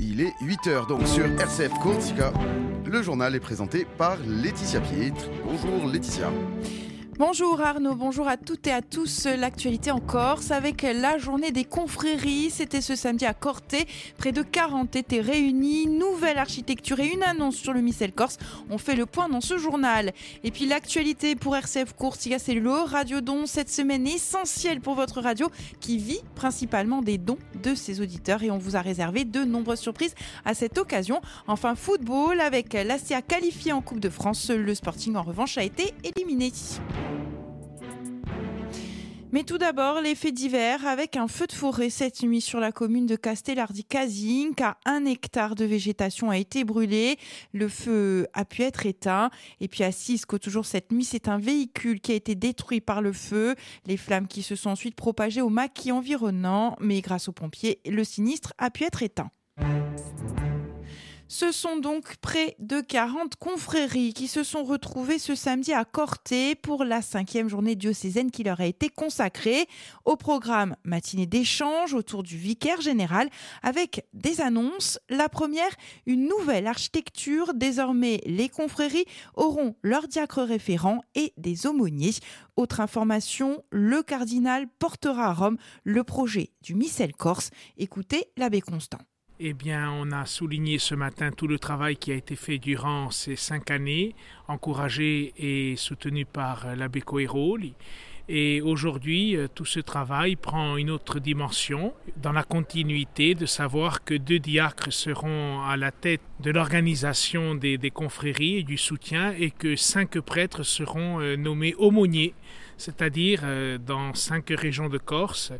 Il est 8h donc sur RCF Corsica. Le journal est présenté par Laetitia Pietre. Bonjour Laetitia. Bonjour Arnaud, bonjour à toutes et à tous. L'actualité en Corse avec la journée des confréries. C'était ce samedi à Corté. Près de 40 étaient réunis. Nouvelle architecture et une annonce sur le missel corse. On fait le point dans ce journal. Et puis l'actualité pour RCF Coursiga, c'est le Radio Don cette semaine essentielle pour votre radio qui vit principalement des dons de ses auditeurs. Et on vous a réservé de nombreuses surprises à cette occasion. Enfin, football avec l'ACA qualifiée en Coupe de France. Le Sporting en revanche a été éliminé. Mais tout d'abord, les faits divers avec un feu de forêt cette nuit sur la commune de Castellardi-Casing, car un hectare de végétation a été brûlé. Le feu a pu être éteint. Et puis à Cisco, toujours cette nuit, c'est un véhicule qui a été détruit par le feu. Les flammes qui se sont ensuite propagées au maquis environnant. Mais grâce aux pompiers, le sinistre a pu être éteint. Ce sont donc près de 40 confréries qui se sont retrouvées ce samedi à Corté pour la cinquième journée diocésaine qui leur a été consacrée. Au programme, matinée d'échange autour du vicaire général avec des annonces. La première, une nouvelle architecture. Désormais, les confréries auront leur diacre référent et des aumôniers. Autre information, le cardinal portera à Rome le projet du missel corse. Écoutez l'abbé Constant. Eh bien, on a souligné ce matin tout le travail qui a été fait durant ces cinq années, encouragé et soutenu par l'abbé Coeroli. Et aujourd'hui, euh, tout ce travail prend une autre dimension, dans la continuité de savoir que deux diacres seront à la tête de l'organisation des, des, confréries et du soutien, et que cinq prêtres seront euh, nommés aumôniers, c'est-à-dire euh, dans cinq régions de Corse,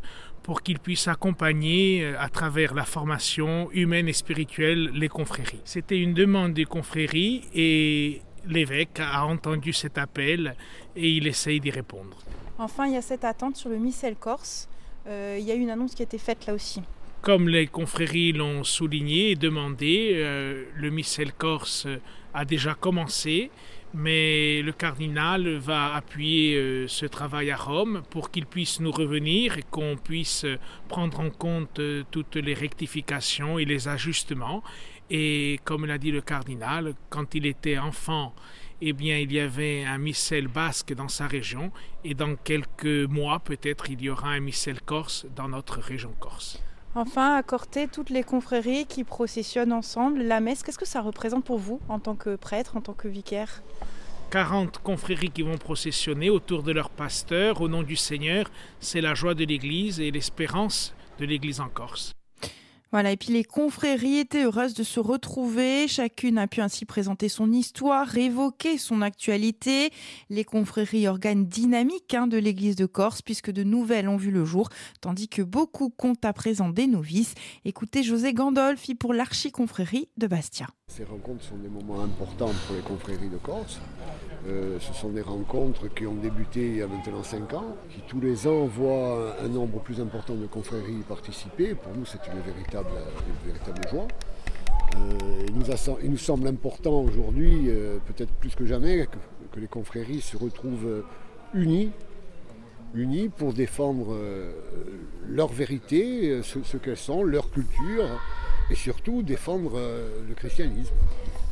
pour qu'ils puissent accompagner à travers la formation humaine et spirituelle les confréries. C'était une demande des confréries et l'évêque a entendu cet appel et il essaye d'y répondre. Enfin, il y a cette attente sur le missel corse. Euh, il y a une annonce qui a été faite là aussi. Comme les confréries l'ont souligné et demandé, euh, le missel corse a déjà commencé, mais le cardinal va appuyer euh, ce travail à Rome pour qu'il puisse nous revenir et qu'on puisse prendre en compte euh, toutes les rectifications et les ajustements. Et comme l'a dit le cardinal, quand il était enfant, eh bien, il y avait un missel basque dans sa région, et dans quelques mois, peut-être, il y aura un missel corse dans notre région corse. Enfin, à toutes les confréries qui processionnent ensemble, la messe, qu'est-ce que ça représente pour vous en tant que prêtre, en tant que vicaire? 40 confréries qui vont processionner autour de leur pasteur au nom du Seigneur. C'est la joie de l'Église et l'espérance de l'Église en Corse. Voilà, et puis les confréries étaient heureuses de se retrouver. Chacune a pu ainsi présenter son histoire, évoquer son actualité. Les confréries organes dynamiques hein, de l'église de Corse, puisque de nouvelles ont vu le jour, tandis que beaucoup comptent à présent des novices. Écoutez José Gandolfi pour l'archiconfrérie de Bastia. Ces rencontres sont des moments importants pour les confréries de Corse. Euh, ce sont des rencontres qui ont débuté il y a maintenant 5 ans, qui tous les ans voient un nombre plus important de confréries participer. Pour nous, c'est une véritable, joie. Euh, il, nous semble important aujourd'hui, euh, peut-être plus que jamais, que, les confréries se retrouvent unies, pour défendre leur vérité, ce, qu'elles sont, leur culture, et surtout défendre le christianisme.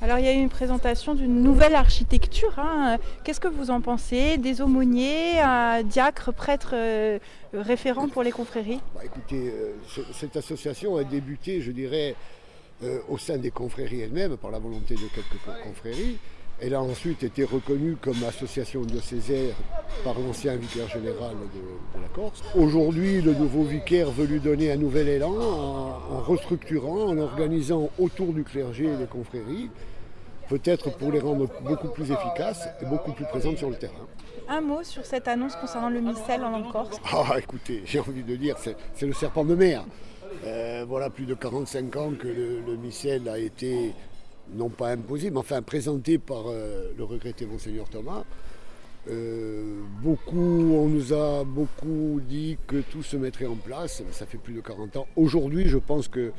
Alors il y a eu une présentation d'une nouvelle architecture. Hein. Qu'est-ce que vous en pensez? Des aumôniers, un diacre, prêtre euh, référent pour les confréries? Bah, Écoutez, euh, cette association a débuté, je dirais, euh, au sein des confréries elles-mêmes, par la volonté de quelques confréries. Elle a ensuite été reconnue comme association diocésaire par l'ancien vicaire général de, de la Corse. Aujourd'hui, le nouveau vicaire veut lui donner un nouvel élan en, en restructurant, en organisant autour du clergé les confréries, peut-être pour les rendre beaucoup plus efficaces et beaucoup plus présentes sur le terrain. Un mot sur cette annonce concernant le missel en Corse Ah, écoutez, j'ai envie de dire, c'est le serpent de mer. Euh, voilà plus de 45 ans que le, le missel a été non pas imposé, mais enfin présenté par euh, le regretté Monseigneur Thomas. Euh, beaucoup, on nous a beaucoup dit que tout se mettrait en place, ça fait plus de 40 ans. Aujourd'hui, je pense que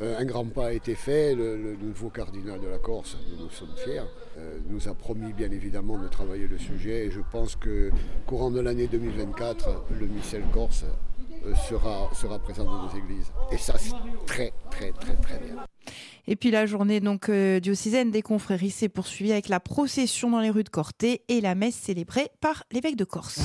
euh, un grand pas a été fait. Le, nouveau cardinal de la Corse, nous sommes fiers, euh, nous a promis bien évidemment de travailler le sujet. Et je pense que courant de l'année 2024, le missel corse sera, sera présent dans nos églises. Et ça, c'est très, très, très, très bien. Et puis la journée donc euh, diocésaine des confréries s'est poursuivie avec la procession dans les rues de Corté et la messe célébrée par l'évêque de Corse.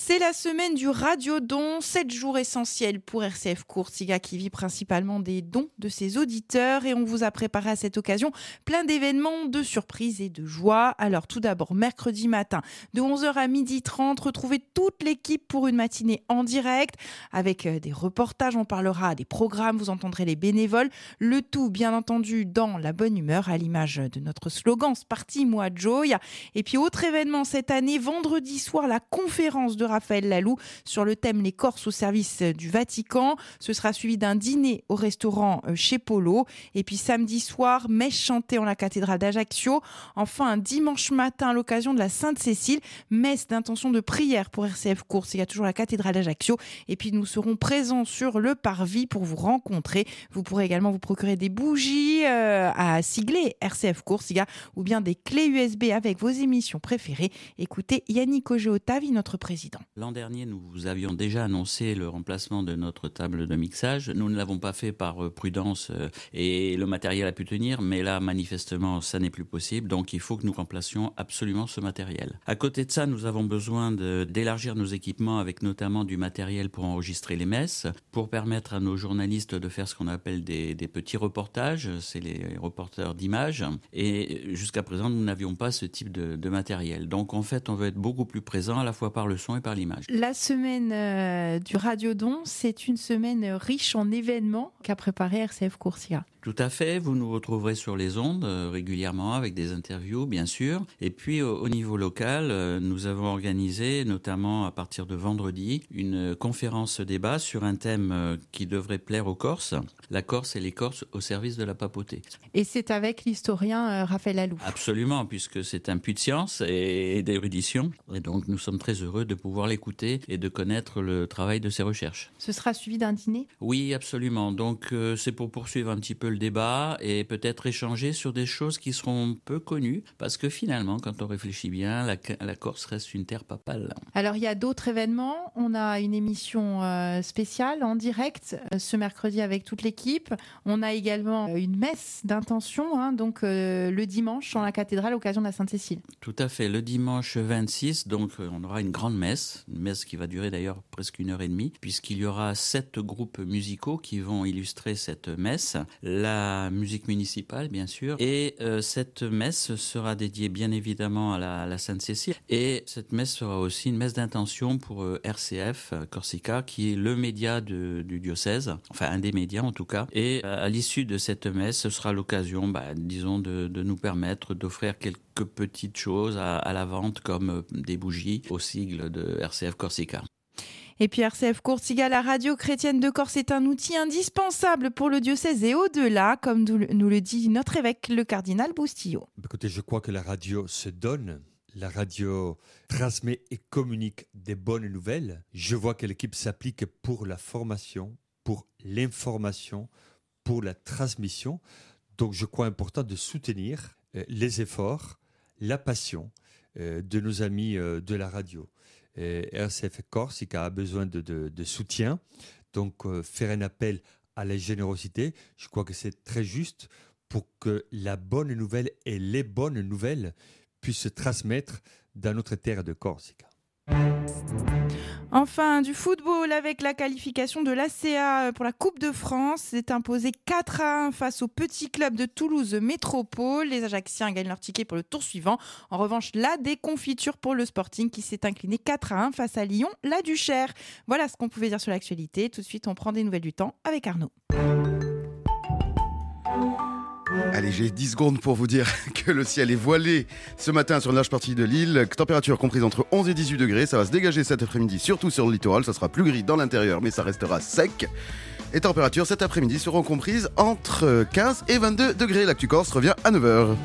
C'est la semaine du Radio-Don, 7 jours essentiels pour RCF Courtiga qui vit principalement des dons de ses auditeurs et on vous a préparé à cette occasion plein d'événements, de surprises et de joie. Alors tout d'abord, mercredi matin, de 11h à 12h30, retrouvez toute l'équipe pour une matinée en direct avec euh, des reportages, on parlera des programmes, vous entendrez les bénévoles, le tout bien entendu dans la bonne humeur à l'image de notre slogan Sparti Moi Joy. Et puis autre événement cette année, vendredi soir, la conférence de Raphaël Lalou sur le thème Les Corses au service du Vatican. Ce sera suivi d'un dîner au restaurant euh, chez Polo. Et puis samedi soir, messe chantée en la cathédrale d'Ajaccio. Enfin, dimanche matin à l'occasion de la Sainte-Cécile, messe d'intention de prière pour RCF Course. Il y a toujours la cathédrale d'Ajaccio. Et puis nous serons présents sur le parvis pour vous rencontrer. Vous pourrez également vous procurer des bougies euh, à sigler RCF Course ou bien des clés USB avec vos émissions préférées. Écoutez Yannick Ogeotavi, notre président. L'an dernier, nous avions déjà annoncé le remplacement de notre table de mixage. Nous ne l'avons pas fait par euh, prudence euh, et le matériel a pu tenir, mais là, manifestement, ça n'est plus possible. Donc, il faut que nous remplacions absolument ce matériel. À côté de ça, nous avons besoin d'élargir nos équipements avec notamment du matériel pour enregistrer les messes, pour permettre à nos journalistes de faire ce qu'on appelle des, petits reportages. C'est les reporters d'images. Et jusqu'à présent, nous n'avions pas ce type de, de matériel. Donc, en fait, on veut être beaucoup plus présent à la fois par le son et par La semaine euh, du Radiodon, c'est une semaine riche en événements qu'a préparé RCF Coursia. Tout à fait, vous nous retrouverez sur les ondes euh, régulièrement avec des interviews, bien sûr. Et puis au, au niveau local, euh, nous avons organisé, notamment à partir de vendredi, une conférence débat sur un thème euh, qui devrait plaire aux Corses, la Corse et les Corses au service de la papauté. Et c'est avec l'historien Raphaël Alou. Absolument, puisque c'est un puits de science et d'érudition. Et donc nous sommes très heureux de pouvoir l'écouter et de connaître le travail de ses recherches. Ce sera suivi d'un dîner? Oui, absolument. Donc c'est pour poursuivre un petit peu le débat et peut-être échanger sur des choses qui seront peu connues, parce que finalement, quand on réfléchit bien, la, la Corse reste une terre papale. Alors il y a d'autres événements. On a une émission euh, spéciale en direct euh, ce mercredi avec toute l'équipe. On a également euh, une messe d'intention, hein, donc euh, le dimanche dans la cathédrale à l'occasion de la Sainte-Cécile. Tout à fait. Le dimanche 26, donc on aura une grande messe, une messe qui va durer d'ailleurs presque une heure et demie, puisqu'il y aura sept groupes musicaux qui vont illustrer cette messe, la musique municipale bien sûr, et euh, cette messe sera dédiée bien évidemment à la, Sainte-Cécile, et cette messe sera aussi une messe d'intention pour euh, RCF euh, Corsica, qui est le média du diocèse, enfin un des médias en tout cas, et à l'issue de cette messe, ce sera l'occasion, bah, disons, de, nous permettre d'offrir quelques petites choses à, à la vente comme des bougies au sigle de RCF Corsica. Et puis RCF Courtiga, la radio chrétienne de Corse est un outil indispensable pour le diocèse et au-delà, comme nous le- dit notre évêque, le cardinal Boustillot. Écoutez, je crois que la radio se donne. La radio transmet et communique des bonnes nouvelles. Je vois que l'équipe s'applique pour la formation, pour l'information, pour la transmission. Donc je crois important de soutenir euh, les efforts, la passion euh, de nos amis euh, de la radio. Euh, RCF Corsica a besoin de, soutien. Donc euh, faire un appel à la générosité, je crois que c'est très juste pour que la bonne nouvelle et les bonnes nouvelles puissent se transmettre dans notre terre de Corsica. Enfin, du avec la qualification de l'ACA pour la Coupe de France. C'est imposé 4 à 1 face au petit club de Toulouse Métropole. Les Ajaxiens gagnent leur ticket pour le tour suivant. En revanche, la déconfiture pour le Sporting qui s'est incliné 4 à 1 face à Lyon, la Duchère. Voilà ce qu'on pouvait dire sur l'actualité. Tout de suite, on prend des nouvelles du temps avec Arnaud. Allez, j'ai 10 secondes pour vous dire que le ciel est voilé ce matin sur une large partie de l'île. Température comprise entre 11 et 18 degrés. Ça va se dégager cet après-midi, surtout sur le littoral. Ça sera plus gris dans l'intérieur, mais ça restera sec. Et températures cet après-midi seront comprises entre 15 et 22 degrés. L'actu Corse revient à 9h.